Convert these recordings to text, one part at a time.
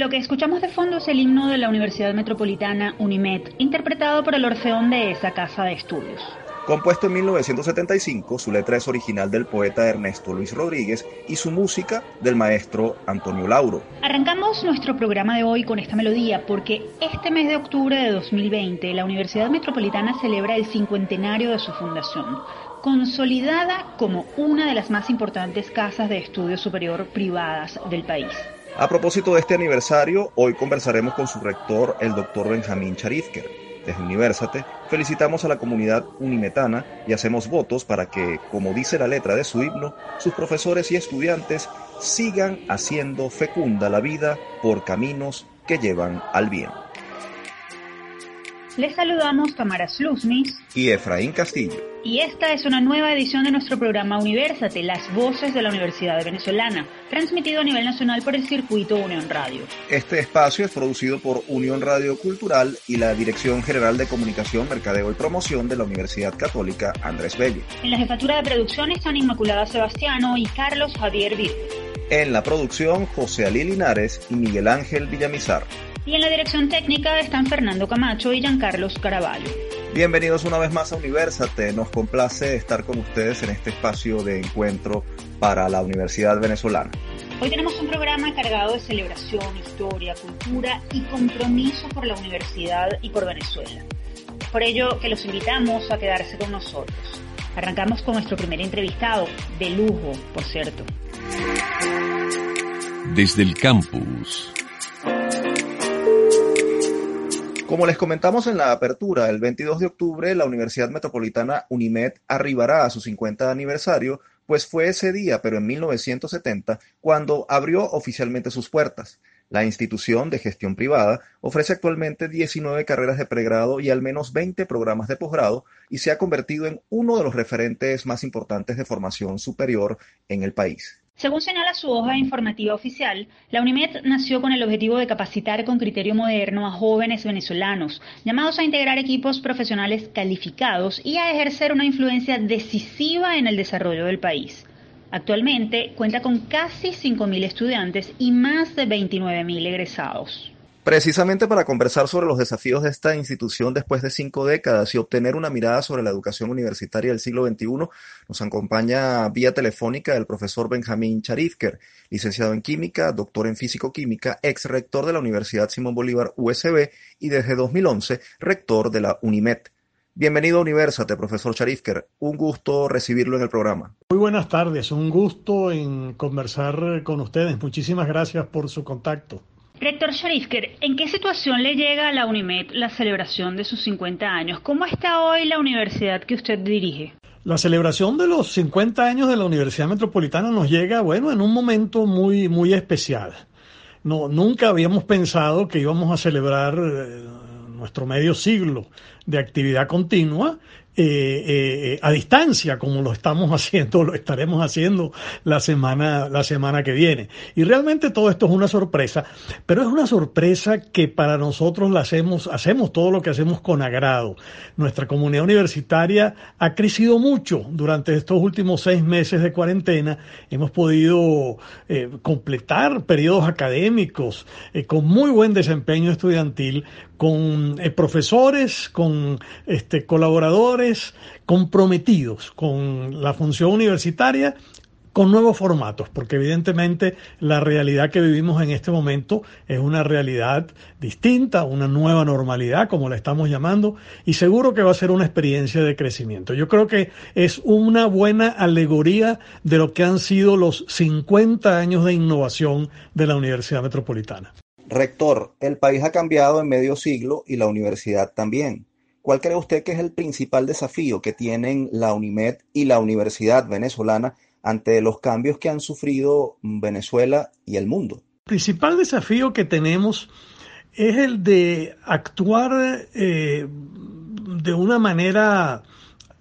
Lo que escuchamos de fondo es el himno de la Universidad Metropolitana UNIMED, interpretado por el Orfeón de esa casa de estudios. Compuesto en 1975, su letra es original del poeta Ernesto Luis Rodríguez y su música del maestro Antonio Lauro. Arrancamos nuestro programa de hoy con esta melodía porque este mes de octubre de 2020 la Universidad Metropolitana celebra el cincuentenario de su fundación, consolidada como una de las más importantes casas de estudio superior privadas del país. A propósito de este aniversario, hoy conversaremos con su rector, el doctor Benjamín Charizker. Desde Universate felicitamos a la comunidad unimetana y hacemos votos para que, como dice la letra de su himno, sus profesores y estudiantes sigan haciendo fecunda la vida por caminos que llevan al bien. Les saludamos Tamara Sluznis y Efraín Castillo. Y esta es una nueva edición de nuestro programa Universate, las voces de la Universidad Venezolana, transmitido a nivel nacional por el circuito Unión Radio. Este espacio es producido por Unión Radio Cultural y la Dirección General de Comunicación, Mercadeo y Promoción de la Universidad Católica Andrés Bello. En la jefatura de producción están Inmaculada Sebastiano y Carlos Javier Virgen. En la producción, José Ali Linares y Miguel Ángel Villamizar. Y en la dirección técnica están Fernando Camacho y Giancarlos Caraballo. Bienvenidos una vez más a Universate. Nos complace estar con ustedes en este espacio de encuentro para la Universidad Venezolana. Hoy tenemos un programa cargado de celebración, historia, cultura y compromiso por la universidad y por Venezuela. Por ello que los invitamos a quedarse con nosotros. Arrancamos con nuestro primer entrevistado, de lujo, por cierto. Desde el campus. Como les comentamos en la apertura, el 22 de octubre la Universidad Metropolitana UNIMED arribará a su 50 aniversario, pues fue ese día, pero en 1970, cuando abrió oficialmente sus puertas. La institución de gestión privada ofrece actualmente 19 carreras de pregrado y al menos 20 programas de posgrado y se ha convertido en uno de los referentes más importantes de formación superior en el país. Según señala su hoja informativa oficial, la UNIMED nació con el objetivo de capacitar con criterio moderno a jóvenes venezolanos, llamados a integrar equipos profesionales calificados y a ejercer una influencia decisiva en el desarrollo del país. Actualmente cuenta con casi 5.000 estudiantes y más de 29.000 egresados. Precisamente para conversar sobre los desafíos de esta institución después de cinco décadas y obtener una mirada sobre la educación universitaria del siglo XXI, nos acompaña vía telefónica el profesor Benjamín Charifker, licenciado en Química, doctor en Físico-Química, ex rector de la Universidad Simón Bolívar USB y desde 2011 rector de la UNIMED. Bienvenido a Universate, profesor Charifker. Un gusto recibirlo en el programa. Muy buenas tardes, un gusto en conversar con ustedes. Muchísimas gracias por su contacto. Rector Sharifker, ¿en qué situación le llega a la UNIMED la celebración de sus 50 años? ¿Cómo está hoy la universidad que usted dirige? La celebración de los 50 años de la Universidad Metropolitana nos llega, bueno, en un momento muy, muy especial. No, nunca habíamos pensado que íbamos a celebrar eh, nuestro medio siglo de actividad continua eh, eh, a distancia, como lo estamos haciendo, lo estaremos haciendo la semana, la semana que viene. Y realmente todo esto es una sorpresa, pero es una sorpresa que para nosotros la hacemos, hacemos todo lo que hacemos con agrado. Nuestra comunidad universitaria ha crecido mucho durante estos últimos seis meses de cuarentena. Hemos podido eh, completar periodos académicos con muy buen desempeño estudiantil, con profesores, con este, colaboradores, comprometidos con la función universitaria con nuevos formatos, porque evidentemente la realidad que vivimos en este momento es una realidad distinta, una nueva normalidad, como la estamos llamando, y seguro que va a ser una experiencia de crecimiento. Yo creo que es una buena alegoría de lo que han sido los 50 años de innovación de la Universidad Metropolitana. Rector, el país ha cambiado en medio siglo y la universidad también. ¿Cuál cree usted que es el principal desafío que tienen la UNIMED y la Universidad Venezolana ante los cambios que han sufrido Venezuela y el mundo? El principal desafío que tenemos es el de actuar eh, de una manera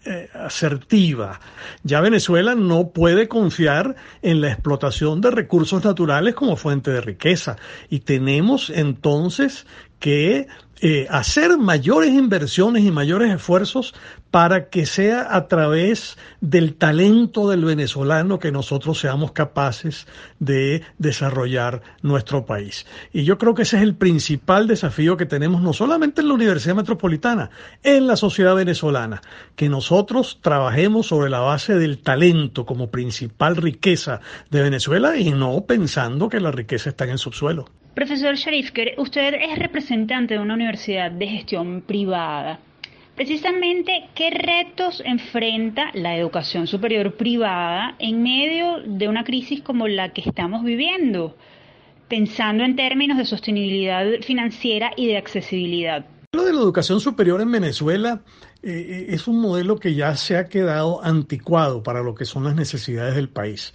eh, asertiva. Ya Venezuela no puede confiar en la explotación de recursos naturales como fuente de riqueza y tenemos entonces que eh, hacer mayores inversiones y mayores esfuerzos para que sea a través del talento del venezolano que nosotros seamos capaces de desarrollar nuestro país. Y yo creo que ese es el principal desafío que tenemos no solamente en la Universidad Metropolitana, en la sociedad venezolana, que nosotros trabajemos sobre la base del talento como principal riqueza de Venezuela y no pensando que la riqueza está en el subsuelo. Profesor Sharifker, usted es representante de una universidad de gestión privada. Precisamente, ¿qué retos enfrenta la educación superior privada en medio de una crisis como la que estamos viviendo? Pensando en términos de sostenibilidad financiera y de accesibilidad. Lo de la educación superior en Venezuela eh, eh, es un modelo que ya se ha quedado anticuado para lo que son las necesidades del país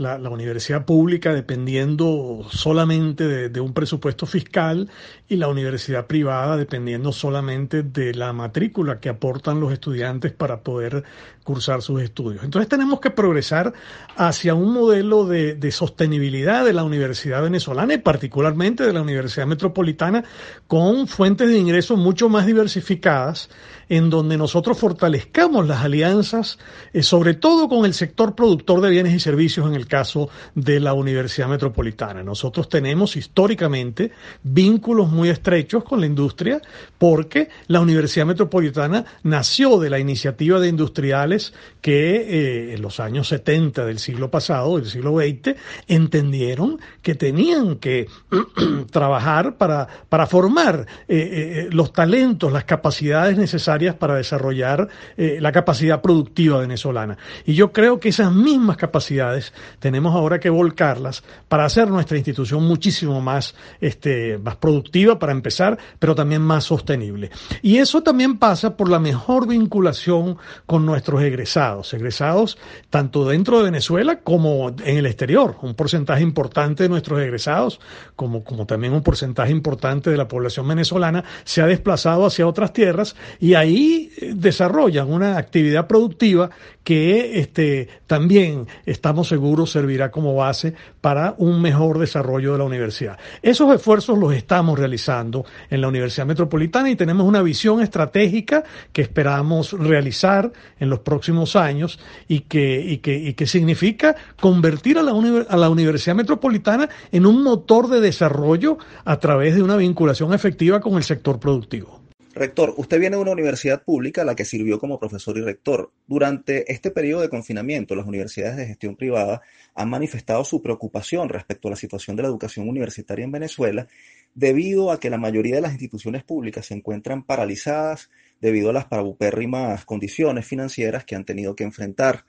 la, universidad pública dependiendo solamente de, un presupuesto fiscal y la universidad privada dependiendo solamente de la matrícula que aportan los estudiantes para poder cursar sus estudios. Entonces tenemos que progresar hacia un modelo de, de sostenibilidad de la universidad venezolana y particularmente de la Universidad Metropolitana con fuentes de ingresos mucho más diversificadas en donde nosotros fortalezcamos las alianzas, eh, sobre todo con el sector productor de bienes y servicios en el caso de la Universidad Metropolitana. Nosotros tenemos históricamente vínculos muy estrechos con la industria porque la Universidad Metropolitana nació de la iniciativa de industriales que eh, en los años 70 del siglo pasado, del siglo XX, entendieron que tenían que trabajar para, para formar eh, los talentos, las capacidades necesarias para desarrollar eh, la capacidad productiva venezolana. Y yo creo que esas mismas capacidades tenemos ahora que volcarlas para hacer nuestra institución muchísimo más, este, más productiva para empezar, pero también más sostenible. Y eso también pasa por la mejor vinculación con nuestros egresados, egresados tanto dentro de Venezuela como en el exterior. Un porcentaje importante de nuestros egresados, como, como también un porcentaje importante de la población venezolana, se ha desplazado hacia otras tierras y ahí ahí desarrollan una actividad productiva que este, también estamos seguros servirá como base para un mejor desarrollo de la universidad. Esos esfuerzos los estamos realizando en la Universidad Metropolitana y tenemos una visión estratégica que esperamos realizar en los próximos años y que, y que, y que significa convertir a la, a la Universidad Metropolitana en un motor de desarrollo a través de una vinculación efectiva con el sector productivo. Rector, usted viene de una universidad pública a la que sirvió como profesor y rector. Durante este periodo de confinamiento, las universidades de gestión privada han manifestado su preocupación respecto a la situación de la educación universitaria en Venezuela, debido a que la mayoría de las instituciones públicas se encuentran paralizadas debido a las paupérrimas condiciones financieras que han tenido que enfrentar.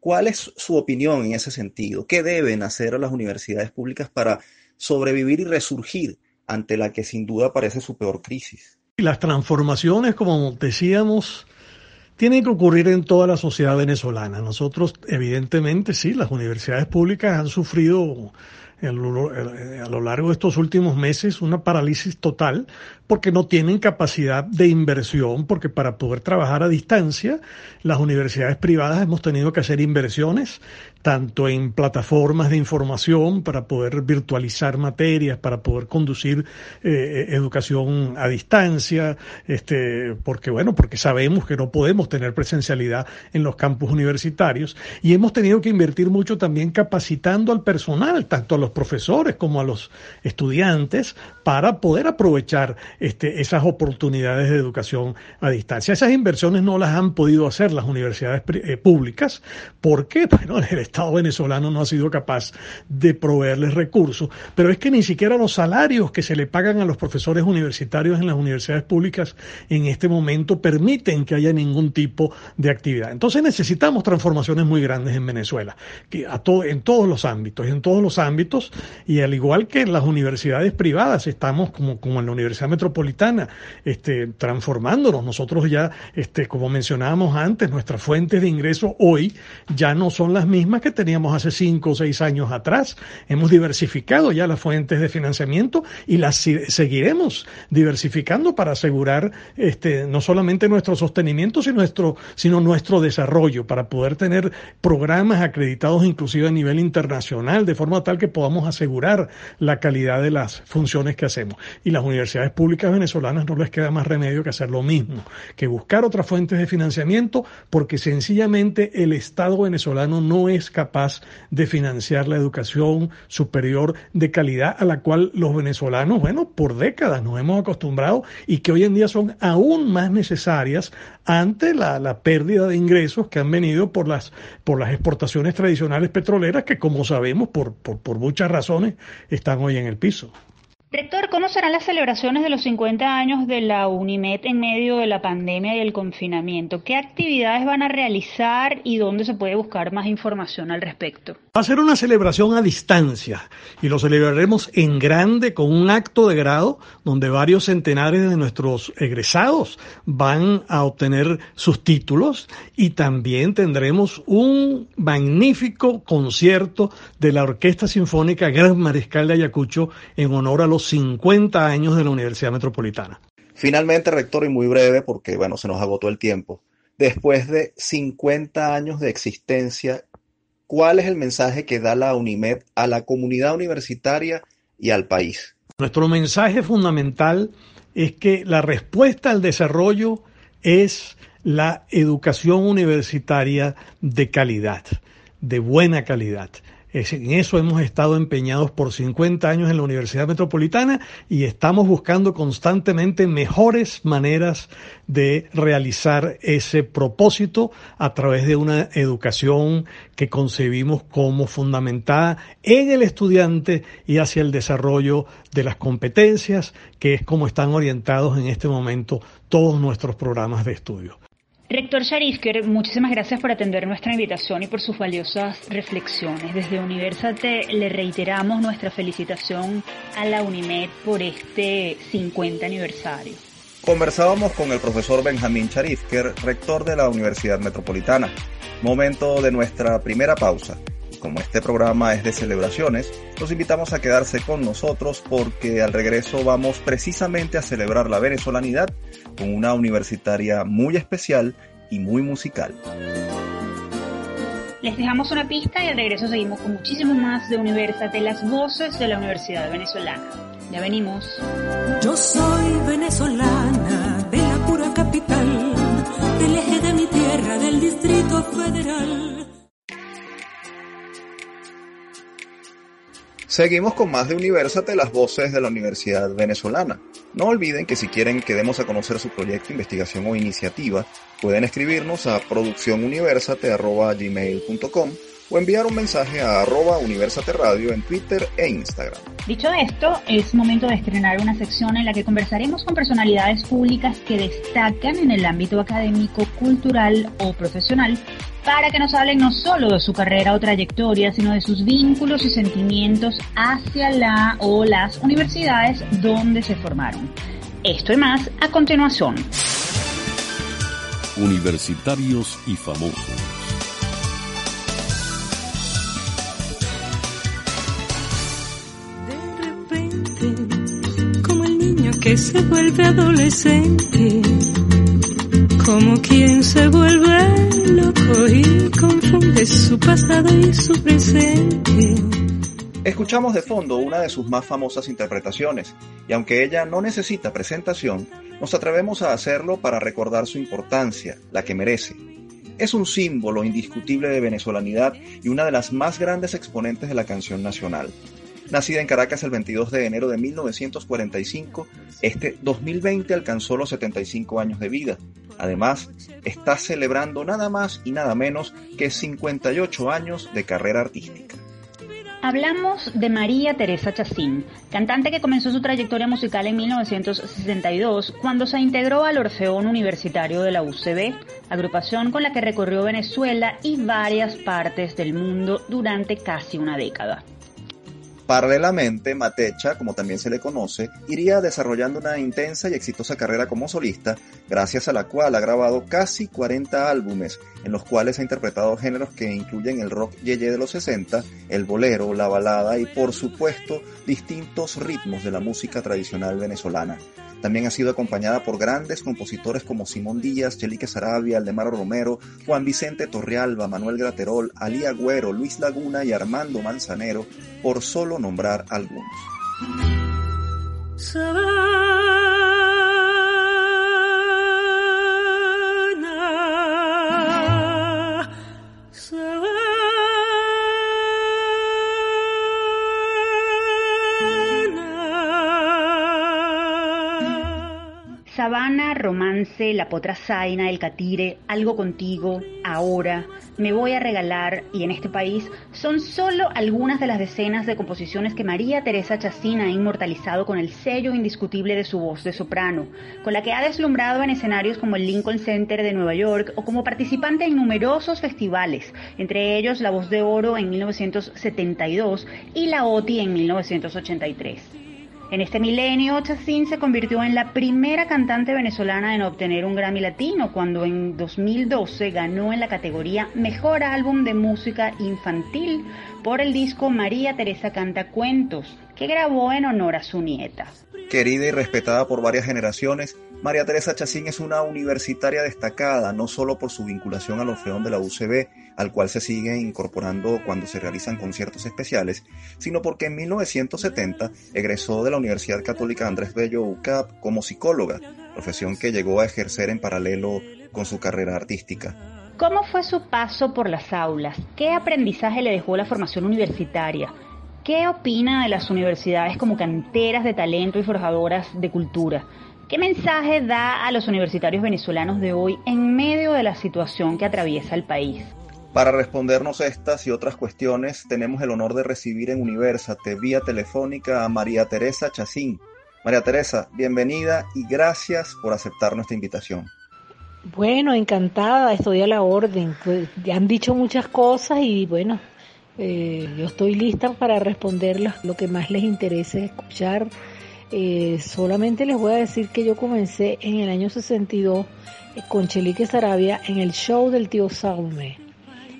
¿Cuál es su opinión en ese sentido? ¿Qué deben hacer las universidades públicas para sobrevivir y resurgir ante la que sin duda parece su peor crisis? Las transformaciones, como decíamos, tienen que ocurrir en toda la sociedad venezolana. Nosotros, evidentemente, sí, las universidades públicas han sufrido a lo largo de estos últimos meses una parálisis total porque no tienen capacidad de inversión, porque para poder trabajar a distancia, las universidades privadas hemos tenido que hacer inversiones tanto en plataformas de información para poder virtualizar materias, para poder conducir eh, educación a distancia, este, porque bueno, porque sabemos que no podemos tener presencialidad en los campus universitarios y hemos tenido que invertir mucho también capacitando al personal, tanto a los profesores como a los estudiantes, para poder aprovechar este, esas oportunidades de educación a distancia. Esas inversiones no las han podido hacer las universidades eh, públicas porque bueno, el Estado venezolano no ha sido capaz de proveerles recursos, pero es que ni siquiera los salarios que se le pagan a los profesores universitarios en las universidades públicas en este momento permiten que haya ningún tipo de actividad. Entonces necesitamos transformaciones muy grandes en Venezuela, que a todo, en todos los ámbitos, en todos los ámbitos, y al igual que en las universidades privadas, estamos como, como en la Universidad Metropolitana, este, transformándonos. Nosotros ya, este, como mencionábamos antes, nuestras fuentes de ingreso hoy ya no son las mismas que que teníamos hace cinco o seis años atrás. Hemos diversificado ya las fuentes de financiamiento y las seguiremos diversificando para asegurar este, no solamente nuestro sostenimiento, sino nuestro, sino nuestro desarrollo, para poder tener programas acreditados inclusive a nivel internacional, de forma tal que podamos asegurar la calidad de las funciones que hacemos. Y las universidades públicas venezolanas no les queda más remedio que hacer lo mismo, que buscar otras fuentes de financiamiento, porque sencillamente el Estado venezolano no es capaz de financiar la educación superior de calidad a la cual los venezolanos, bueno, por décadas nos hemos acostumbrado y que hoy en día son aún más necesarias ante la, la pérdida de ingresos que han venido por las, por las exportaciones tradicionales petroleras que, como sabemos, por, por, por muchas razones, están hoy en el piso. Rector, ¿cómo serán las celebraciones de los 50 años de la UNIMED en medio de la pandemia y el confinamiento? ¿Qué actividades van a realizar y dónde se puede buscar más información al respecto? Va a ser una celebración a distancia y lo celebraremos en grande con un acto de grado donde varios centenares de nuestros egresados van a obtener sus títulos y también tendremos un magnífico concierto de la Orquesta Sinfónica Gran Mariscal de Ayacucho en honor a los 50 años de la Universidad Metropolitana. Finalmente, rector, y muy breve porque bueno, se nos agotó el tiempo. Después de 50 años de existencia, ¿Cuál es el mensaje que da la UNIMED a la comunidad universitaria y al país? Nuestro mensaje fundamental es que la respuesta al desarrollo es la educación universitaria de calidad, de buena calidad. En eso hemos estado empeñados por 50 años en la Universidad Metropolitana y estamos buscando constantemente mejores maneras de realizar ese propósito a través de una educación que concebimos como fundamentada en el estudiante y hacia el desarrollo de las competencias, que es como están orientados en este momento todos nuestros programas de estudio. Rector Sharifker, muchísimas gracias por atender nuestra invitación y por sus valiosas reflexiones. Desde Universate le reiteramos nuestra felicitación a la UNIMED por este 50 aniversario. Conversábamos con el profesor Benjamín Sharifker, rector de la Universidad Metropolitana. Momento de nuestra primera pausa como este programa es de celebraciones, los invitamos a quedarse con nosotros porque al regreso vamos precisamente a celebrar la venezolanidad con una universitaria muy especial y muy musical. Les dejamos una pista y al regreso seguimos con muchísimo más de Universate, las voces de la Universidad Venezolana. Ya venimos. Yo soy venezolana de la pura capital, del eje de mi tierra, del Distrito Federal. Seguimos con más de Universate, las voces de la Universidad Venezolana. No olviden que si quieren que demos a conocer su proyecto, investigación o iniciativa, pueden escribirnos a producciónuniversate.gmail.com o enviar un mensaje a arroba Universate Radio en Twitter e Instagram. Dicho esto, es momento de estrenar una sección en la que conversaremos con personalidades públicas que destacan en el ámbito académico, cultural o profesional para que nos hablen no solo de su carrera o trayectoria, sino de sus vínculos y sentimientos hacia la o las universidades donde se formaron. Esto y más a continuación. Universitarios y famosos. De repente, como el niño que se vuelve adolescente como quien se vuelve loco y confunde su pasado y su presente. Escuchamos de fondo una de sus más famosas interpretaciones, y aunque ella no necesita presentación, nos atrevemos a hacerlo para recordar su importancia, la que merece. Es un símbolo indiscutible de venezolanidad y una de las más grandes exponentes de la canción nacional. Nacida en Caracas el 22 de enero de 1945, este 2020 alcanzó los 75 años de vida. Además, está celebrando nada más y nada menos que 58 años de carrera artística. Hablamos de María Teresa Chacín, cantante que comenzó su trayectoria musical en 1962 cuando se integró al Orfeón Universitario de la UCB, agrupación con la que recorrió Venezuela y varias partes del mundo durante casi una década. Paralelamente, Matecha, como también se le conoce, iría desarrollando una intensa y exitosa carrera como solista, gracias a la cual ha grabado casi 40 álbumes, en los cuales ha interpretado géneros que incluyen el rock yeye de los 60, el bolero, la balada y por supuesto distintos ritmos de la música tradicional venezolana. También ha sido acompañada por grandes compositores como Simón Díaz, Chelique Sarabia, Aldemaro Romero, Juan Vicente Torrealba, Manuel Graterol, Ali Agüero, Luis Laguna y Armando Manzanero, por solo nombrar algunos. Romance, La Potra Zaina, El Catire, Algo Contigo, Ahora, Me Voy a Regalar y En este país son solo algunas de las decenas de composiciones que María Teresa Chacín ha inmortalizado con el sello indiscutible de su voz de soprano, con la que ha deslumbrado en escenarios como el Lincoln Center de Nueva York o como participante en numerosos festivales, entre ellos La Voz de Oro en 1972 y La OTI en 1983. En este milenio, Chacín se convirtió en la primera cantante venezolana en obtener un Grammy Latino cuando en 2012 ganó en la categoría Mejor Álbum de Música Infantil por el disco María Teresa Canta Cuentos, que grabó en honor a su nieta. Querida y respetada por varias generaciones, María Teresa Chacín es una universitaria destacada, no solo por su vinculación al Orfeón de la UCB, al cual se sigue incorporando cuando se realizan conciertos especiales, sino porque en 1970 egresó de la Universidad Católica Andrés Bello UCAP como psicóloga, profesión que llegó a ejercer en paralelo con su carrera artística. ¿Cómo fue su paso por las aulas? ¿Qué aprendizaje le dejó la formación universitaria? ¿Qué opina de las universidades como canteras de talento y forjadoras de cultura? ¿Qué mensaje da a los universitarios venezolanos de hoy en medio de la situación que atraviesa el país? Para respondernos estas y otras cuestiones, tenemos el honor de recibir en Universate vía telefónica a María Teresa Chacín. María Teresa, bienvenida y gracias por aceptar nuestra invitación. Bueno, encantada, estoy a la orden. Pues, han dicho muchas cosas y bueno, eh, yo estoy lista para responderles lo que más les interese escuchar. Eh, solamente les voy a decir que yo comencé en el año 62 eh, con Chelique Sarabia en el show del tío Saume.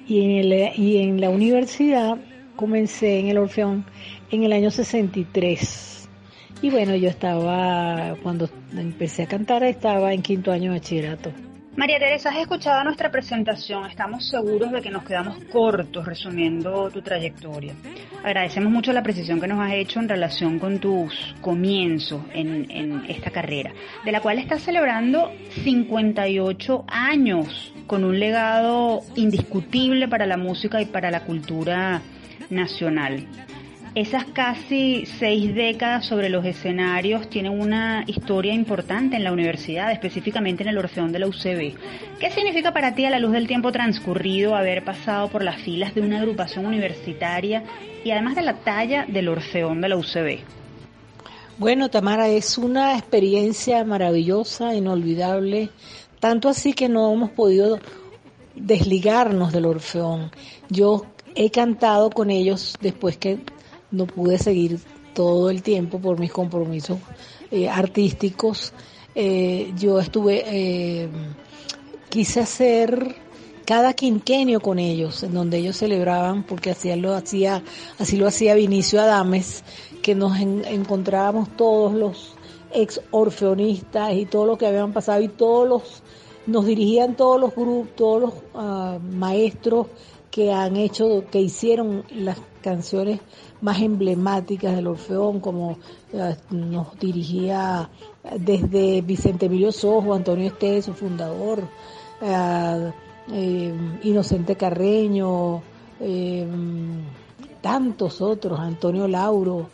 Y en, el, y en la universidad comencé en el Orfeón en el año 63. Y bueno, yo estaba, cuando empecé a cantar, estaba en quinto año de bachillerato. María Teresa, has escuchado nuestra presentación. Estamos seguros de que nos quedamos cortos resumiendo tu trayectoria. Agradecemos mucho la precisión que nos has hecho en relación con tus comienzos en, en esta carrera, de la cual estás celebrando 58 años con un legado indiscutible para la música y para la cultura nacional. Esas casi seis décadas sobre los escenarios tienen una historia importante en la universidad, específicamente en el Orfeón de la UCB. ¿Qué significa para ti a la luz del tiempo transcurrido haber pasado por las filas de una agrupación universitaria y además de la talla del Orfeón de la UCB? Bueno, Tamara, es una experiencia maravillosa, inolvidable, tanto así que no hemos podido desligarnos del Orfeón. Yo he cantado con ellos después que no pude seguir todo el tiempo por mis compromisos eh, artísticos. Eh, yo estuve, eh, quise hacer cada quinquenio con ellos, en donde ellos celebraban, porque así lo hacía, así lo hacía Vinicio Adames, que nos encontrábamos todos los ex orfeonistas y todo lo que habían pasado y todos los, nos dirigían todos los grupos, todos los uh, maestros que han hecho, que hicieron las canciones más emblemáticas del Orfeón, como eh, nos dirigía desde Vicente Emilio Sojo, Antonio Estés, su fundador, eh, eh, Inocente Carreño, tantos otros, Antonio Lauro,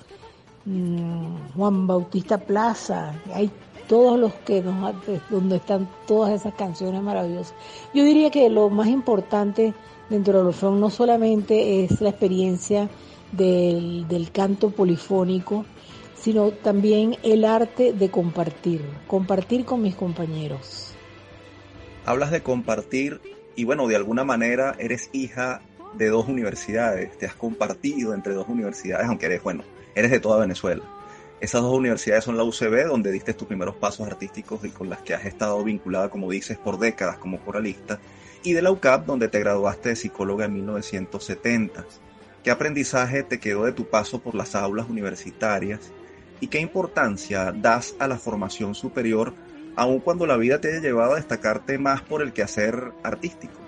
mm, Juan Bautista Plaza, hay todos los que nos, donde están todas esas canciones maravillosas. Yo diría que lo más importante dentro del Orfeón no solamente es la experiencia del, del canto polifónico, sino también el arte de compartir, compartir con mis compañeros. Hablas de compartir y bueno, de alguna manera eres hija de dos universidades, te has compartido entre dos universidades, aunque eres, bueno, eres de toda Venezuela. Esas dos universidades son la UCB, donde diste tus primeros pasos artísticos y con las que has estado vinculada, como dices, por décadas como coralista, y de la UCAP, donde te graduaste de psicóloga en 1970. ¿Qué aprendizaje te quedó de tu paso por las aulas universitarias y qué importancia das a la formación superior, aun cuando la vida te haya llevado a destacarte más por el quehacer artístico?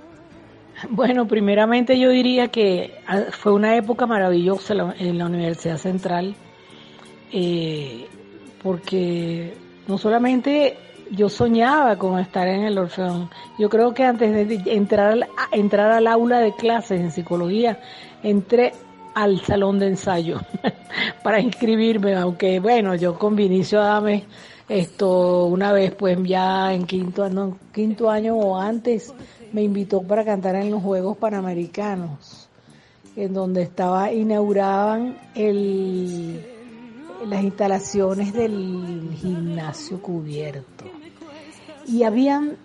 Bueno, primeramente yo diría que ah, fue una época maravillosa en la Universidad Central, eh, porque no solamente yo soñaba con estar en el Orfeón, yo creo que antes de entrar al, entrar al aula de clases en psicología, entré al salón de ensayo para inscribirme, aunque bueno, yo con Vinicio Adame, esto una vez pues ya en quinto, año, quinto año o antes, me invitó para cantar en los Juegos Panamericanos, en donde estaba inauguraban el, las instalaciones del gimnasio cubierto. Y habían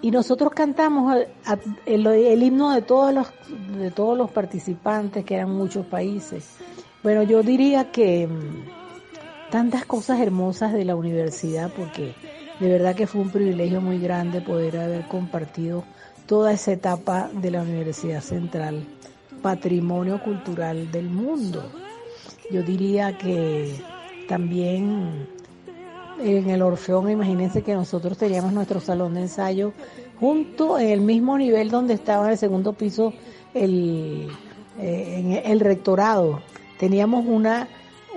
y nosotros cantamos el, himno de todos los de todos los participantes que eran muchos países bueno yo diría que mm, tantas cosas hermosas de la universidad porque de verdad que fue un privilegio muy grande poder haber compartido toda esa etapa de la Universidad Central patrimonio cultural del mundo yo diría que también en el Orfeón, imagínense que nosotros teníamos nuestro salón de ensayo junto en el mismo nivel donde estaba en el segundo piso el, eh, en el rectorado. Teníamos una,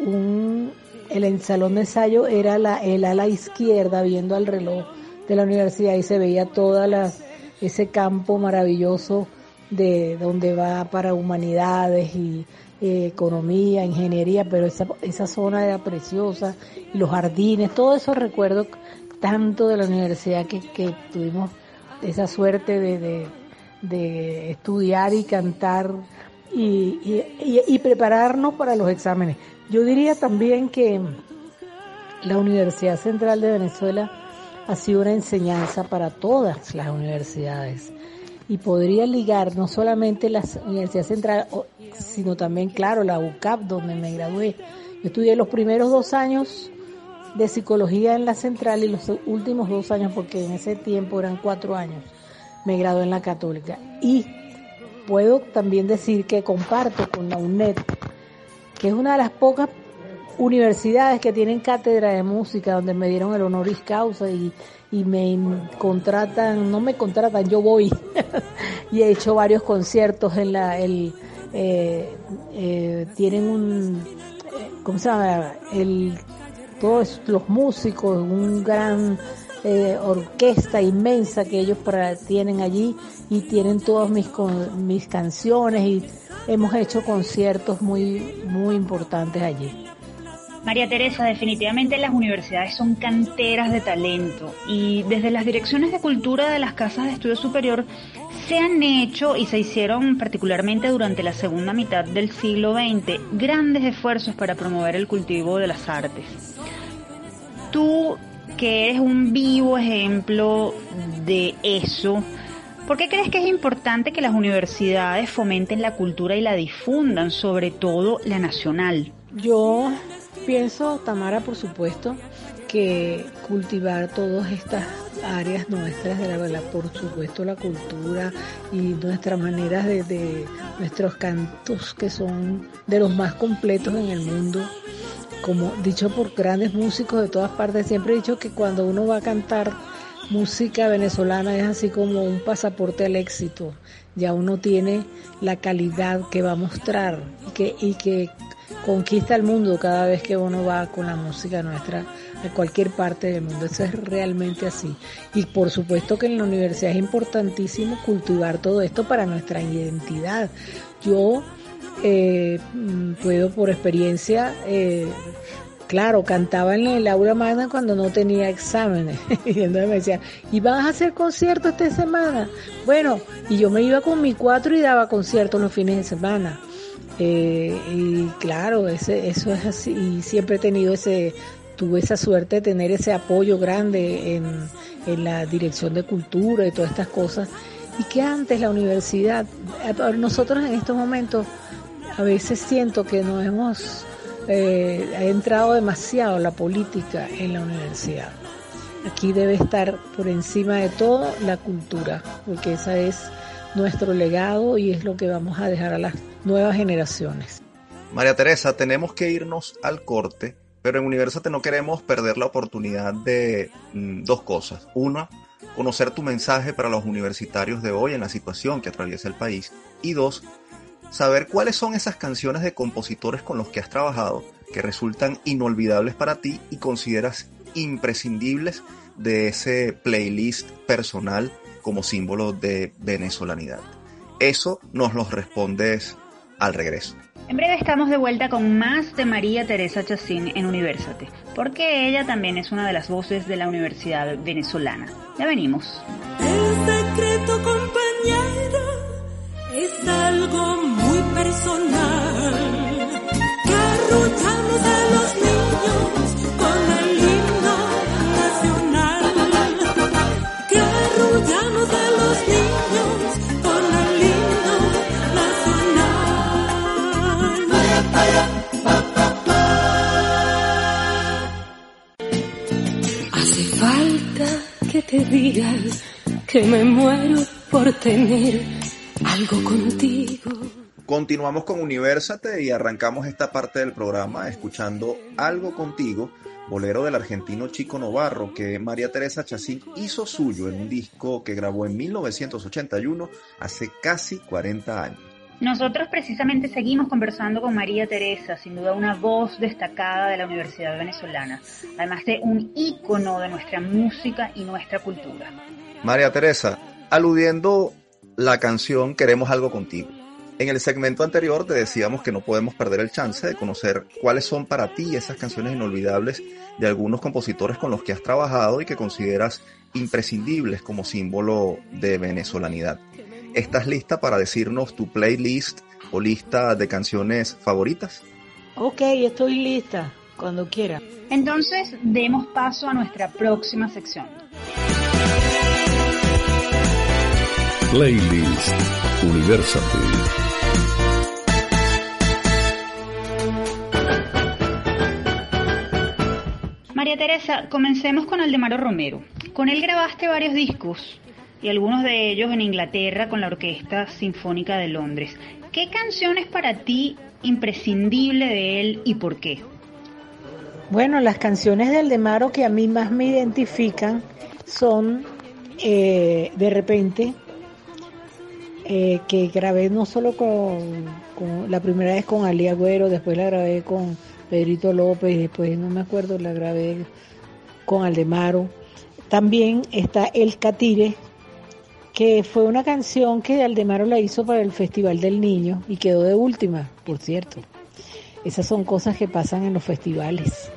un, el salón de ensayo era la, el ala izquierda viendo al reloj de la universidad y se veía toda la, ese campo maravilloso de donde va para humanidades y eh, economía, ingeniería, pero esa, esa zona era preciosa, y los jardines, todo eso recuerdo tanto de la universidad que, que tuvimos esa suerte de, de, estudiar y cantar y, y, y, prepararnos para los exámenes. Yo diría también que la Universidad Central de Venezuela ha sido una enseñanza para todas las universidades y podría ligar no solamente la Universidad Central, sino también, claro, la UCAP, donde me gradué. Yo estudié los primeros dos años de psicología en la central y los últimos dos años, porque en ese tiempo eran cuatro años, me gradué en la católica. Y puedo también decir que comparto con la UNED, que es una de las pocas universidades que tienen cátedra de música, donde me dieron el honoris causa y y me contratan, no me contratan, yo voy y he hecho varios conciertos en la, el, eh, eh, tienen un, ¿cómo se llama? El, todos los músicos, un gran eh, orquesta inmensa que ellos tienen allí y tienen todas mis, mis canciones y hemos hecho conciertos muy, muy importantes allí. María Teresa, definitivamente las universidades son canteras de talento y desde las direcciones de cultura de las casas de estudio superior se han hecho y se hicieron particularmente durante la segunda mitad del siglo XX grandes esfuerzos para promover el cultivo de las artes. Tú, que eres un vivo ejemplo de eso, ¿por qué crees que es importante que las universidades fomenten la cultura y la difundan, sobre todo la nacional? Yo Pienso, Tamara, por supuesto, que cultivar todas estas áreas nuestras de la, por supuesto la cultura y nuestras maneras de, de, nuestros cantos que son de los más completos en el mundo. Como dicho por grandes músicos de todas partes siempre he dicho que cuando uno va a cantar música venezolana es así como un pasaporte al éxito. Ya uno tiene la calidad que va a mostrar y que, y que conquista el mundo cada vez que uno va con la música nuestra a cualquier parte del mundo. Eso es realmente así. Y por supuesto que en la universidad es importantísimo cultivar todo esto para nuestra identidad. Yo eh, puedo por experiencia, eh, claro, cantaba en el aula magna cuando no tenía exámenes. y entonces me decía, ¿y vas a hacer concierto esta semana? Bueno, y yo me iba con mi cuatro y daba conciertos los fines de semana. Eh, y claro, ese, eso es así. Y siempre he tenido ese, tuve esa suerte de tener ese apoyo grande en, en la dirección de cultura y todas estas cosas. Y que antes la universidad, nosotros en estos momentos a veces siento que nos hemos eh, entrado demasiado la política en la universidad. Aquí debe estar por encima de todo la cultura, porque esa es nuestro legado y es lo que vamos a dejar a las nuevas generaciones. María Teresa, tenemos que irnos al corte, pero en Universate no queremos perder la oportunidad de mm, dos cosas. Una, conocer tu mensaje para los universitarios de hoy en la situación que atraviesa el país. Y dos, saber cuáles son esas canciones de compositores con los que has trabajado que resultan inolvidables para ti y consideras imprescindibles de ese playlist personal como símbolo de venezolanidad. Eso nos lo respondes al regreso. En breve estamos de vuelta con más de María Teresa Chacín en Universate, porque ella también es una de las voces de la Universidad Venezolana. Ya venimos. El secreto, compañero, es algo muy personal. Que a los niños que digas que me muero por tener algo contigo. Continuamos con Universate y arrancamos esta parte del programa escuchando Algo contigo, bolero del argentino Chico Novarro que María Teresa Chacín hizo suyo en un disco que grabó en 1981, hace casi 40 años. Nosotros precisamente seguimos conversando con María Teresa, sin duda una voz destacada de la Universidad Venezolana, además de un ícono de nuestra música y nuestra cultura. María Teresa, aludiendo la canción Queremos algo contigo. En el segmento anterior te decíamos que no podemos perder el chance de conocer cuáles son para ti esas canciones inolvidables de algunos compositores con los que has trabajado y que consideras imprescindibles como símbolo de venezolanidad. ¿Estás lista para decirnos tu playlist o lista de canciones favoritas? Ok, estoy lista, cuando quiera. Entonces, demos paso a nuestra próxima sección. Playlist Universate. María Teresa, comencemos con Aldemaro Romero. Con él grabaste varios discos y algunos de ellos en Inglaterra con la Orquesta Sinfónica de Londres. ¿Qué canción es para ti imprescindible de él y por qué? Bueno, las canciones de Aldemaro que a mí más me identifican son eh, De repente, eh, que grabé no solo con, con, la primera vez con Ali Agüero, después la grabé con Pedrito López, después no me acuerdo, la grabé con Aldemaro. También está El Catire, que fue una canción que Aldemaro la hizo para el Festival del Niño y quedó de última, por cierto. Esas son cosas que pasan en los festivales.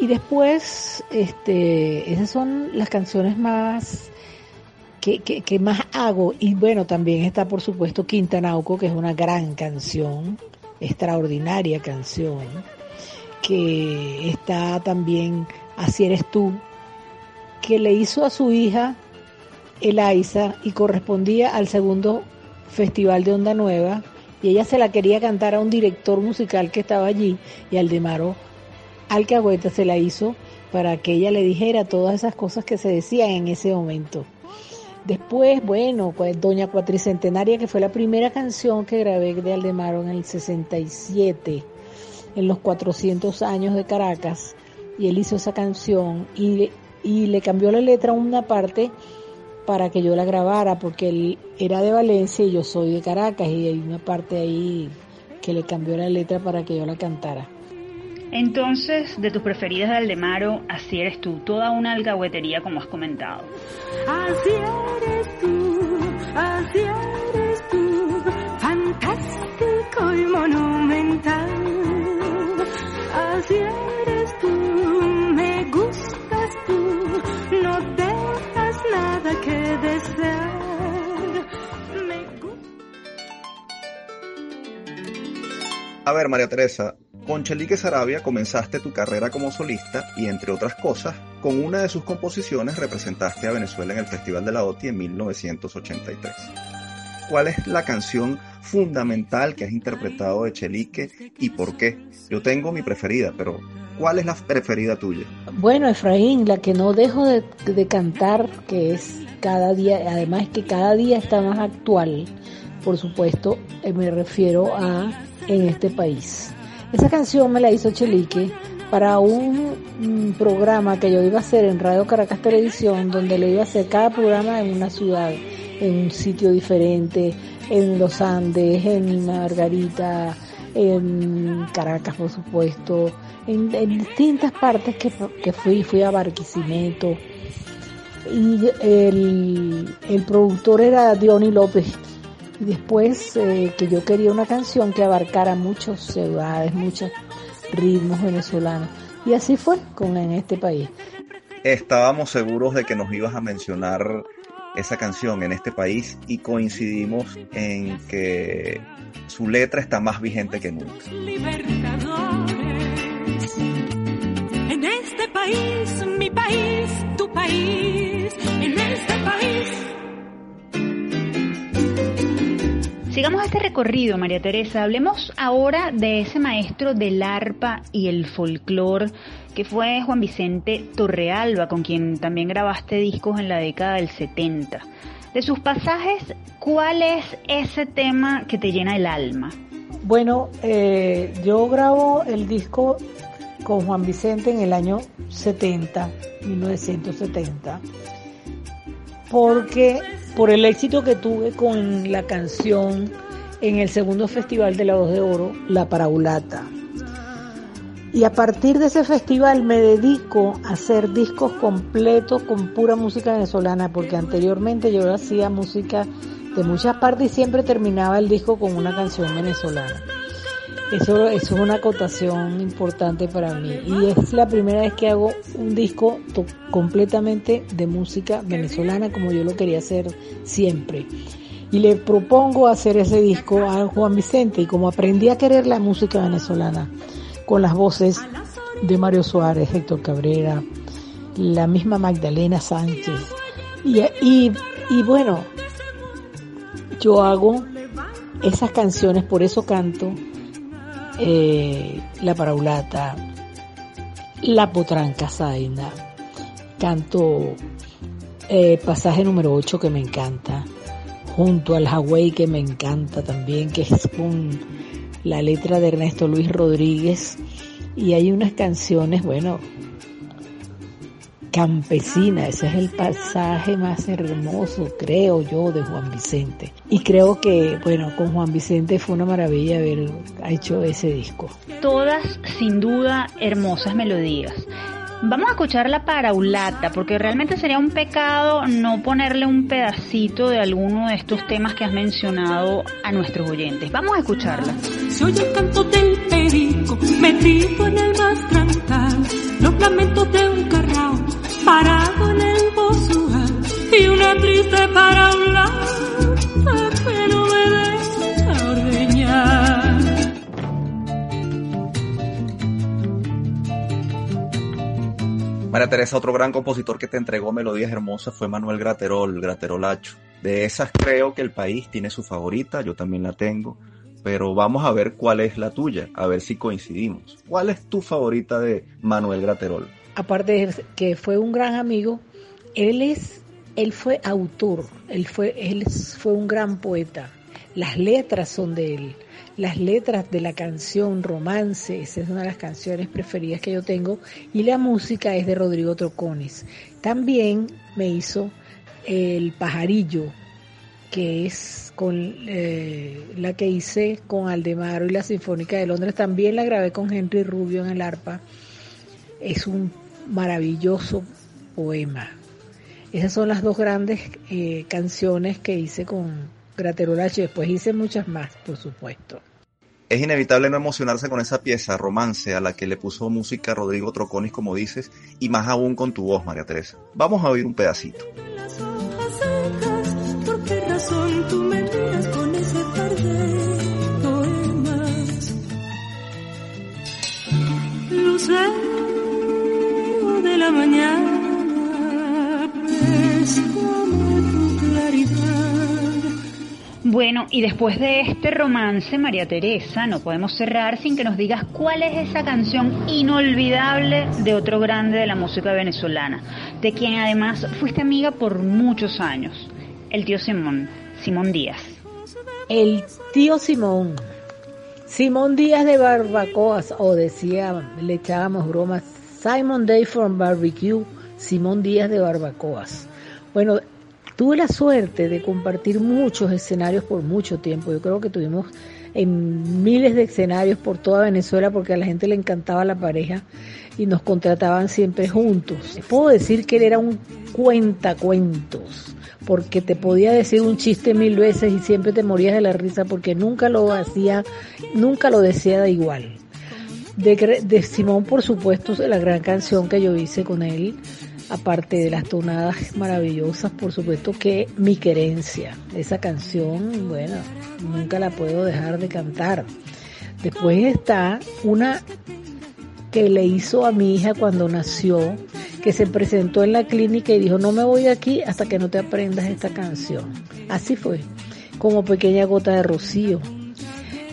Y después, este, esas son las canciones más que, que, que, más hago. Y bueno, también está por supuesto Quintanauco, que es una gran canción, extraordinaria canción, que está también Así eres tú, que le hizo a su hija Elaiza y correspondía al segundo festival de Onda Nueva y ella se la quería cantar a un director musical que estaba allí y Aldemaro Alcahueta se la hizo para que ella le dijera todas esas cosas que se decían en ese momento. Después, bueno, pues Doña Cuatricentenaria, que fue la primera canción que grabé de Aldemaro en el 67, en los 400 años de Caracas, y él hizo esa canción y, y le cambió la letra una parte para que yo la grabara, porque él era de Valencia y yo soy de Caracas, y hay una parte ahí que le cambió la letra para que yo la cantara. Entonces, de tus preferidas de Aldemaro, así eres tú, toda una alcahuetería como has comentado. Así eres tú, así eres tú, fantástico y monumental. Así eres A ver, María Teresa, con Chelique Sarabia comenzaste tu carrera como solista y, entre otras cosas, con una de sus composiciones representaste a Venezuela en el Festival de la OTI en 1983. ¿cuál es la canción fundamental que has interpretado de Chelique y por qué? Yo tengo mi preferida, pero ¿cuál es la preferida tuya? Bueno, Efraín, la que no dejo de, de cantar, que es cada día, además que cada día está más actual, por supuesto, eh, me refiero a En este país. Esa canción me la hizo Chelique para un, programa que yo iba a hacer en Radio Caracas Televisión, donde le iba a hacer cada programa en una ciudad, en un sitio diferente, en Los Andes, en Margarita, en Caracas, por supuesto, en, distintas partes que, que, fui, fui a Barquisimeto. Y el, el productor era Diony López, y después eh, que yo quería una canción que abarcara muchas ciudades, muchos ritmos venezolanos. Y así fue con en este país. Estábamos seguros de que nos ibas a mencionar esa canción en este país y coincidimos en que su letra está más vigente que nunca. En este país, mi país, tu país, en este país Sigamos este recorrido, María Teresa. Hablemos ahora de ese maestro del arpa y el folclor que fue Juan Vicente Torrealba, con quien también grabaste discos en la década del 70. De sus pasajes, ¿cuál es ese tema que te llena el alma? Bueno, eh, yo grabo el disco con Juan Vicente en el año 70, 1970, porque por el éxito que tuve con la canción en el segundo festival de la Voz de Oro, La Paraulata. Y a partir de ese festival me dedico a hacer discos completos con pura música venezolana, porque anteriormente yo hacía música de muchas partes y siempre terminaba el disco con una canción venezolana. Eso, eso es una acotación importante para mí. Y es la primera vez que hago un disco completamente de música venezolana como yo lo quería hacer siempre. Y le propongo hacer ese disco a Juan Vicente y como aprendí a querer la música venezolana con las voces de Mario Suárez, Héctor Cabrera, la misma Magdalena Sánchez. Y, y, y bueno, yo hago esas canciones, por eso canto eh, La Paraulata, La Potranca Zaina, canto eh, pasaje número 8 que me encanta, junto al Hawaii que me encanta también, que es con la letra de Ernesto Luis Rodríguez, y hay unas canciones, bueno, campesina, ese es el pasaje más hermoso, creo yo, de Juan Vicente. Y creo que, bueno, con Juan Vicente fue una maravilla haber hecho ese disco. Todas, sin duda, hermosas melodías. Vamos a escuchar la paraulata, porque realmente sería un pecado no ponerle un pedacito de alguno de estos temas que has mencionado a nuestros oyentes. Vamos a escucharla. Del perico, en el los lamentos de un carrao, parado en el y una Teresa, otro gran compositor que te entregó melodías hermosas fue Manuel Graterol, Graterolacho. De esas creo que el país tiene su favorita, yo también la tengo, pero vamos a ver cuál es la tuya, a ver si coincidimos. ¿Cuál es tu favorita de Manuel Graterol? Aparte de que fue un gran amigo, él es, él fue autor, él fue, él fue un gran poeta. Las letras son de él las letras de la canción Romance, esa es una de las canciones preferidas que yo tengo, y la música es de Rodrigo Troconis. También me hizo El Pajarillo, que es con eh, la que hice con Aldemaro y la Sinfónica de Londres, también la grabé con Henry Rubio en el arpa. Es un maravilloso poema. Esas son las dos grandes eh, canciones que hice con, Graterolacho después hice muchas más, por supuesto. Es inevitable no emocionarse con esa pieza, romance, a la que le puso música Rodrigo Troconis, como dices, y más aún con tu voz, María Teresa. Vamos a oír un pedacito. ¿Por qué razón tú me miras con ese par de poemas? Lucero de la mañana, Bueno, y después de este romance, María Teresa, no podemos cerrar sin que nos digas cuál es esa canción inolvidable de otro grande de la música venezolana, de quien además fuiste amiga por muchos años, el tío Simón, Simón Díaz. El tío Simón, Simón Díaz de Barbacoas, o decía, le echábamos bromas, Simon Day from Barbecue, Simón Díaz de Barbacoas. Bueno, Tuve la suerte de compartir muchos escenarios por mucho tiempo. Yo creo que tuvimos en miles de escenarios por toda Venezuela porque a la gente le encantaba la pareja y nos contrataban siempre juntos. Puedo decir que él era un cuentacuentos porque te podía decir un chiste mil veces y siempre te morías de la risa porque nunca lo hacía, nunca lo decía de igual. De, de Simón, por supuesto, la gran canción que yo hice con él, aparte de las tonadas maravillosas, por supuesto que Mi Querencia, esa canción, bueno, nunca la puedo dejar de cantar. Después está una que le hizo a mi hija cuando nació, que se presentó en la clínica y dijo, no me voy de aquí hasta que no te aprendas esta canción. Así fue, como pequeña gota de rocío.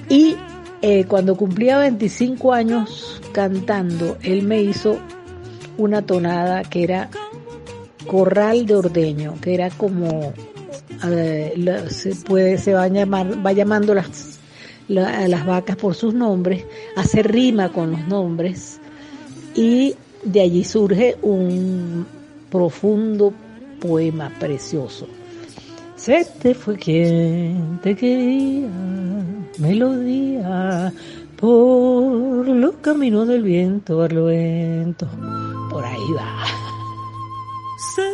Y eh, cuando cumplía 25 años cantando, él me hizo una tonada que era corral de ordeño, que era como se puede se va llamar va llamando las las vacas por sus nombres, hace rima con los nombres y de allí surge un profundo poema precioso. Se te fue quien te quería, melodía, por los caminos del viento barlovento por ahí va. Se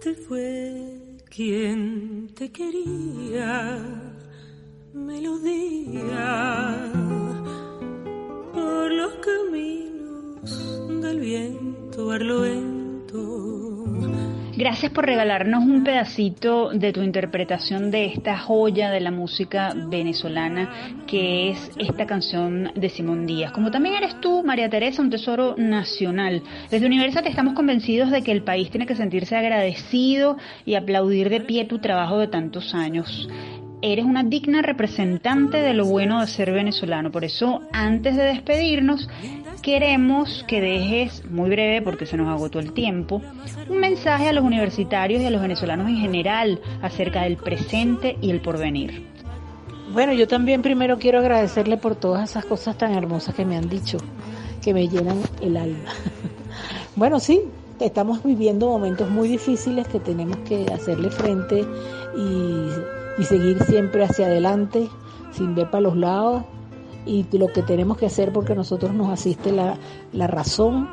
te fue quien te quería, melodía, por los caminos del viento barlovento Gracias por regalarnos un pedacito de tu interpretación de esta joya de la música venezolana que es esta canción de Simón Díaz. Como también eres tú, María Teresa, un tesoro nacional. Desde Universate estamos convencidos de que el país tiene que sentirse agradecido y aplaudir de pie tu trabajo de tantos años eres una digna representante de lo bueno de ser venezolano. Por eso, antes de despedirnos, queremos que dejes, muy breve porque se nos agotó el tiempo, un mensaje a los universitarios y a los venezolanos en general acerca del presente y el porvenir. Bueno, yo también primero quiero agradecerle por todas esas cosas tan hermosas que me han dicho, que me llenan el alma. bueno, sí, estamos viviendo momentos muy difíciles que tenemos que hacerle frente y seguir siempre hacia adelante sin ver para los lados y lo que tenemos que hacer porque nosotros nos asiste la, la razón.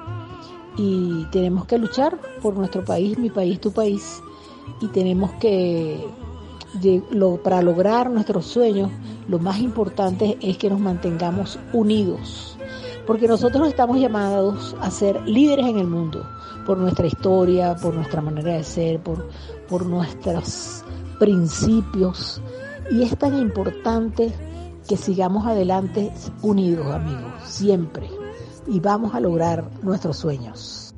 Y tenemos que luchar por nuestro país, mi país, tu país. Y tenemos que para lograr nuestros sueños lo más importante es que nos mantengamos unidos. Porque nosotros estamos llamados a ser líderes en el mundo por nuestra historia, por nuestra manera de ser, por, por nuestras principios. Y es tan importante que sigamos adelante unidos, amigos, siempre, y vamos a lograr nuestros sueños.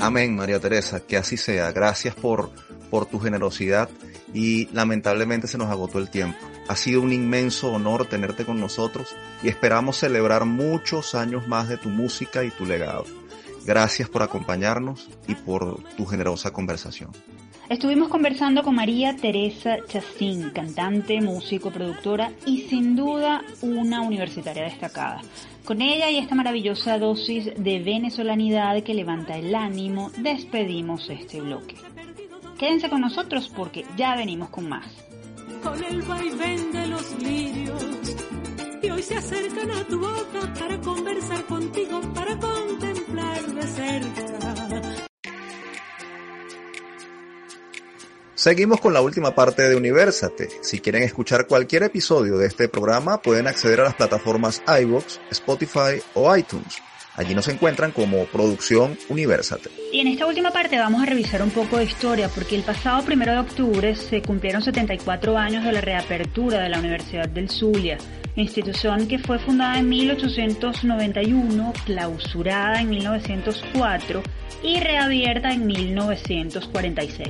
Amén, María Teresa, que así sea. Gracias por, por tu generosidad y lamentablemente se nos agotó el tiempo. Ha sido un inmenso honor tenerte con nosotros y esperamos celebrar muchos años más de tu música y tu legado. Gracias por acompañarnos y por tu generosa conversación. Estuvimos conversando con María Teresa Chacín, cantante, músico, productora y sin duda una universitaria destacada. Con ella y esta maravillosa dosis de venezolanidad que levanta el ánimo, despedimos este bloque. Quédense con nosotros porque ya venimos con más. Con el vaivén de los lirios hoy se acercan a tu boca para conversar contigo, para contemplar de cerca Seguimos con la última parte de Universate. Si quieren escuchar cualquier episodio de este programa, pueden acceder a las plataformas iVoox, Spotify o iTunes. Allí nos encuentran como Producción Universate. Y en esta última parte vamos a revisar un poco de historia, porque el pasado primero de octubre se cumplieron 74 años de la reapertura de la Universidad del Zulia, institución que fue fundada en 1891, clausurada en 1904 y reabierta en 1946.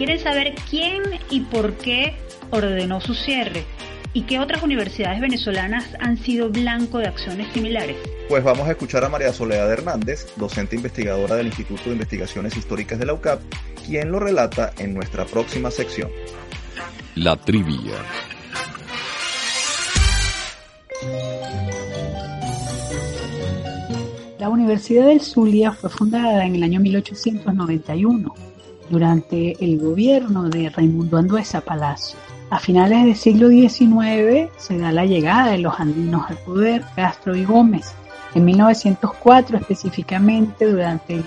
Quieren saber quién y por qué ordenó su cierre y qué otras universidades venezolanas han sido blanco de acciones similares. Pues vamos a escuchar a María Soledad Hernández, docente investigadora del Instituto de Investigaciones Históricas de la UCAP, quien lo relata en nuestra próxima sección. La trivia. La Universidad del Zulia fue fundada en el año 1891 durante el gobierno de Raimundo Anduesa Palacio. A finales del siglo XIX se da la llegada de los andinos al poder, Castro y Gómez. En 1904, específicamente durante el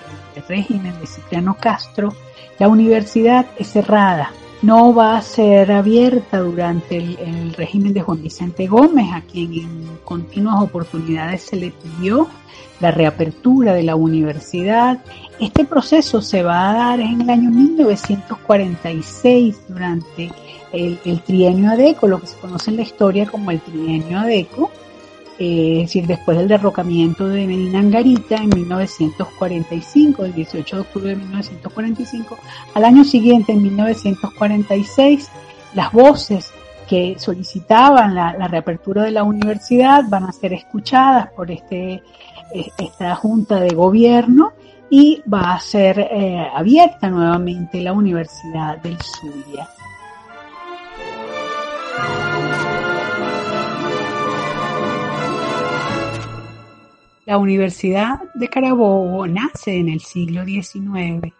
régimen de Cipriano Castro, la universidad es cerrada. No va a ser abierta durante el, régimen de Juan Vicente Gómez, a quien en continuas oportunidades se le pidió la reapertura de la universidad. Este proceso se va a dar en el año 1946 durante el, trienio ADECO, lo que se conoce en la historia como el trienio ADECO, eh, es decir, después del derrocamiento de Medina Angarita en 1945, el 18 de octubre de 1945, al año siguiente, en 1946, las voces que solicitaban la, reapertura de la universidad van a ser escuchadas por este, eh, esta junta de gobierno y va a ser eh, abierta nuevamente la Universidad del Zulia. La Universidad de Carabobo nace en el siglo XIX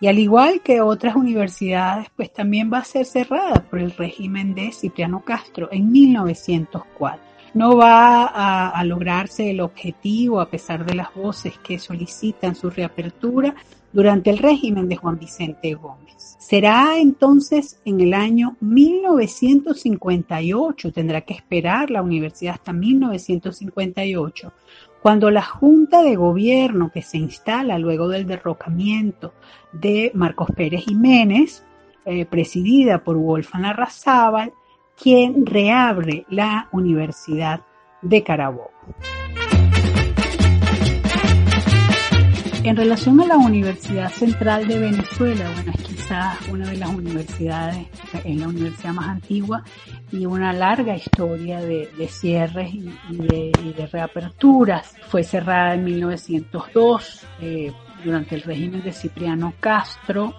y al igual que otras universidades, pues también va a ser cerrada por el régimen de Cipriano Castro en 1904. No va a, a lograrse el objetivo a pesar de las voces que solicitan su reapertura durante el régimen de Juan Vicente Gómez. Será entonces en el año 1958, tendrá que esperar la universidad hasta 1958, cuando la Junta de Gobierno que se instala luego del derrocamiento de Marcos Pérez Jiménez, eh, presidida por Wolfgang Arrazábal, quien reabre la Universidad de Carabobo. En relación a la Universidad Central de Venezuela, bueno, es quizás una de las universidades, es la universidad más antigua y una larga historia de, cierres y, de, reaperturas. Fue cerrada en 1902 eh, durante el régimen de Cipriano Castro.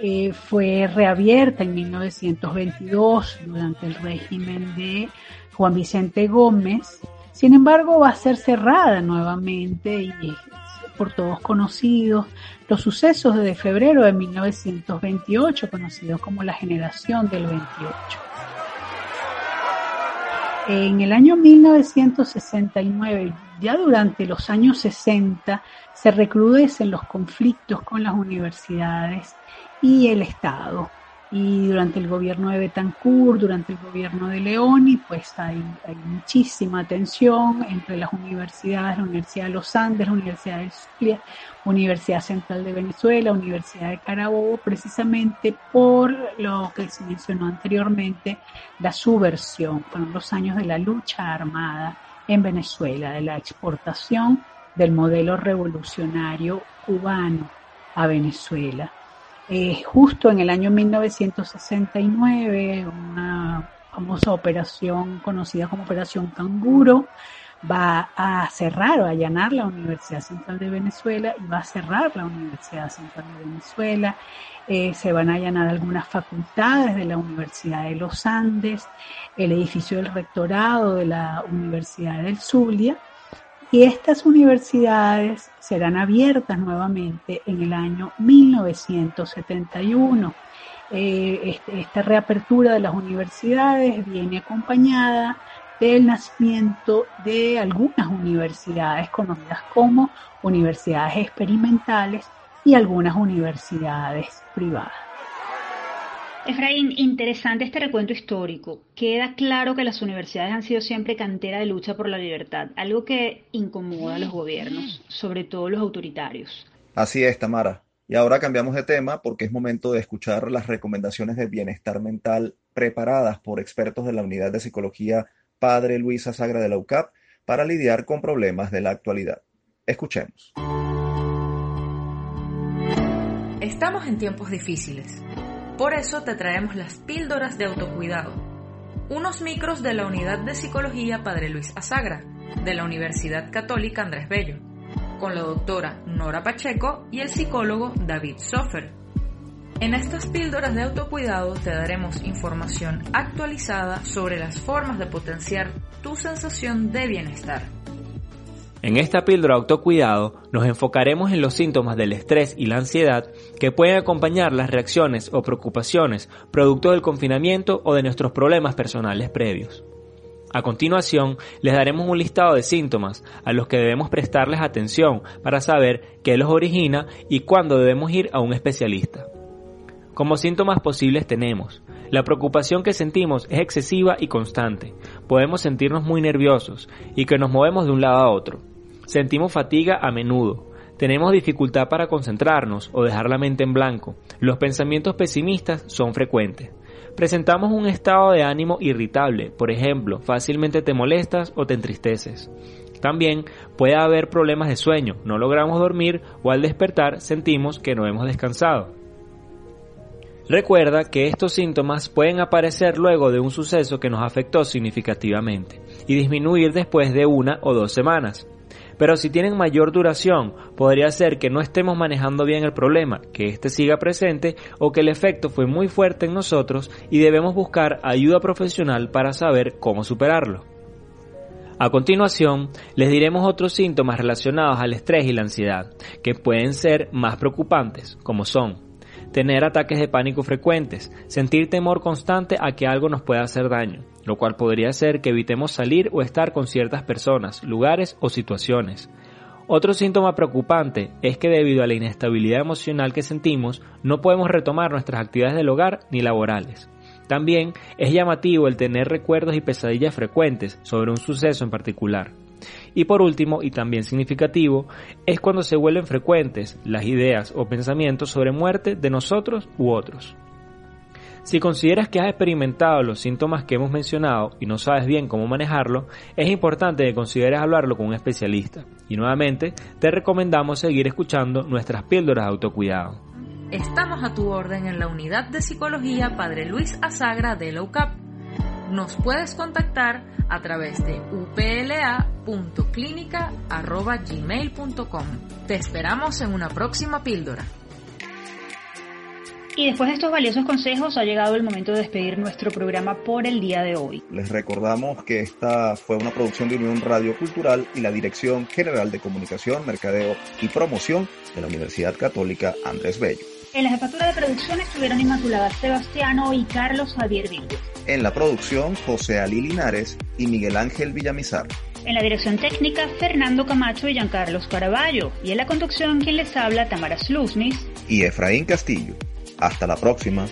Eh, fue reabierta en 1922 durante el régimen de Juan Vicente Gómez. Sin embargo, va a ser cerrada nuevamente y por todos conocidos, los sucesos de febrero de 1928, conocidos como la generación del 28. En el año 1969, ya durante los años 60, se recrudecen los conflictos con las universidades y el Estado y durante el gobierno de Betancourt, durante el gobierno de Leoni, pues hay, muchísima tensión entre las universidades, la Universidad de los Andes, la Universidad del Zulia, Universidad Central de Venezuela, Universidad de Carabobo, precisamente por lo que se mencionó anteriormente, la subversión, fueron los años de la lucha armada en Venezuela, de la exportación del modelo revolucionario cubano a Venezuela eh, justo en el año 1969, una famosa operación conocida como Operación Canguro va a cerrar o allanar la Universidad Central de Venezuela y va a cerrar la Universidad Central de Venezuela. Eh, se van a allanar algunas facultades de la Universidad de los Andes, el edificio del rectorado de la Universidad del Zulia y estas universidades serán abiertas nuevamente en el año 1971. Eh, este, esta reapertura de las universidades viene acompañada del nacimiento de algunas universidades conocidas como universidades experimentales y algunas universidades privadas. Efraín, interesante este recuento histórico. Queda claro que las universidades han sido siempre cantera de lucha por la libertad, algo que incomoda a los gobiernos, sobre todo los autoritarios. Así es, Tamara. Y ahora cambiamos de tema porque es momento de escuchar las recomendaciones de bienestar mental preparadas por expertos de la Unidad de Psicología Padre Luisa Sagra de la UCAP para lidiar con problemas de la actualidad. Escuchemos. Estamos en tiempos difíciles Por eso te traemos las píldoras de autocuidado, unos micros de la Unidad de Psicología Padre Luis Azagra, de la Universidad Católica Andrés Bello, con la doctora Nora Pacheco y el psicólogo David Sofer. En estas píldoras de autocuidado te daremos información actualizada sobre las formas de potenciar tu sensación de bienestar. En esta píldora autocuidado nos enfocaremos en los síntomas del estrés y la ansiedad que pueden acompañar las reacciones o preocupaciones producto del confinamiento o de nuestros problemas personales previos. A continuación, les daremos un listado de síntomas a los que debemos prestarles atención para saber qué los origina y cuándo debemos ir a un especialista. Como síntomas posibles tenemos la preocupación que sentimos es excesiva y constante. Podemos sentirnos muy nerviosos y que nos movemos de un lado a otro. Sentimos fatiga a menudo. Tenemos dificultad para concentrarnos o dejar la mente en blanco. Los pensamientos pesimistas son frecuentes. Presentamos un estado de ánimo irritable, por ejemplo, fácilmente te molestas o te entristeces. También puede haber problemas de sueño, no logramos dormir o al despertar sentimos que no hemos descansado. Recuerda que estos síntomas pueden aparecer luego de un suceso que nos afectó significativamente y disminuir después de una o dos semanas. Pero si tienen mayor duración, podría ser que no estemos manejando bien el problema, que éste siga presente o que el efecto fue muy fuerte en nosotros y debemos buscar ayuda profesional para saber cómo superarlo. A continuación, les diremos otros síntomas relacionados al estrés y la ansiedad, que pueden ser más preocupantes, como son tener ataques de pánico frecuentes, sentir temor constante a que algo nos pueda hacer daño, lo cual podría ser que evitemos salir o estar con ciertas personas, lugares o situaciones. Otro síntoma preocupante es que debido a la inestabilidad emocional que sentimos, no podemos retomar nuestras actividades del hogar ni laborales. También es llamativo el tener recuerdos y pesadillas frecuentes sobre un suceso en particular. Y por último, y también significativo, es cuando se vuelven frecuentes las ideas o pensamientos sobre muerte de nosotros u otros. Si consideras que has experimentado los síntomas que hemos mencionado y no sabes bien cómo manejarlo, es importante que consideres hablarlo con un especialista. Y nuevamente, te recomendamos seguir escuchando nuestras píldoras de autocuidado. Estamos a tu orden en la unidad de psicología Padre Luis Azagra de la UCAP nos puedes contactar a través de upla.clinica.gmail.com. Te esperamos en una próxima píldora. Y después de estos valiosos consejos ha llegado el momento de despedir nuestro programa por el día de hoy. Les recordamos que esta fue una producción de Unión Radio Cultural y la Dirección General de Comunicación, Mercadeo y Promoción de la Universidad Católica Andrés Bello. En la jefatura de producción estuvieron Inmaculada Sebastiano y Carlos Javier Vildes. En la producción, José Ali Linares y Miguel Ángel Villamizar. En la dirección técnica, Fernando Camacho y Giancarlos Caraballo. Y en la conducción, quien les habla, Tamara Sluznis y Efraín Castillo. Hasta la próxima.